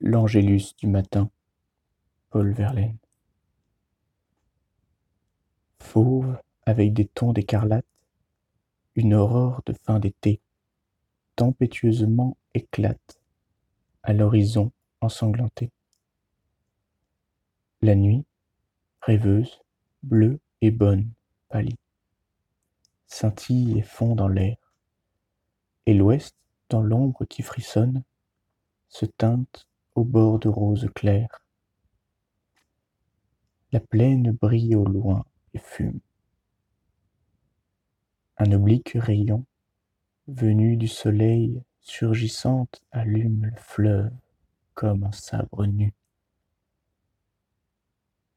L'Angélus du matin, Paul Verlaine. Fauve avec des tons d'écarlate, une aurore de fin d'été, tempétueusement éclate à l'horizon ensanglanté. La nuit, rêveuse, bleue et bonne, pâlit, scintille et fond dans l'air, et l'ouest, dans l'ombre qui frissonne, se teinte au bord de roses claires. La plaine brille au loin et fume. Un oblique rayon, venu du soleil surgissant, allume le fleuve comme un sabre nu.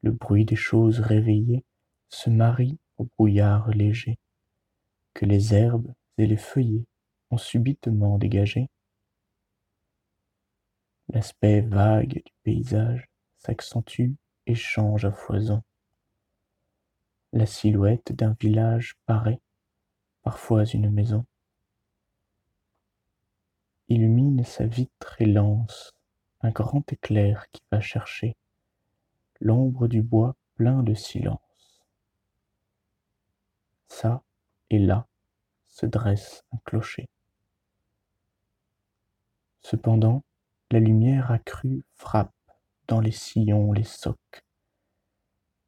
Le bruit des choses réveillées se marie au brouillard léger que les herbes et les feuillets ont subitement dégagé. L'aspect vague du paysage s'accentue et change à foison. La silhouette d'un village paraît, parfois une maison. Illumine sa vitre et lance un grand éclair qui va chercher l'ombre du bois plein de silence. Ça et là se dresse un clocher. Cependant, la lumière accrue frappe dans les sillons les socs.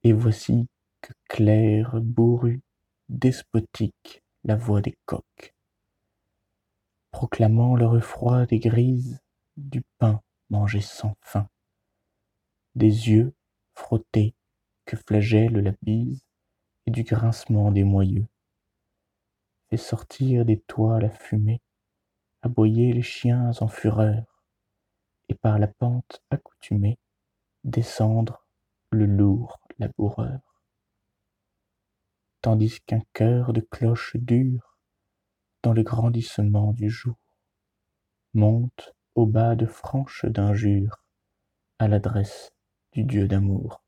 Et voici que claire, bourrue, despotique, la voix des coqs, proclamant le froid des grises, du pain mangé sans faim, des yeux frottés que flagelle la bise, et du grincement des moyeux, fait sortir des toits la fumée, aboyer les chiens en fureur, et par la pente accoutumée descendre le lourd laboureur. Tandis qu'un chœur de cloches dures, dans le grandissement du jour, monte au bas de franches d'injures à l'adresse du Dieu d'amour.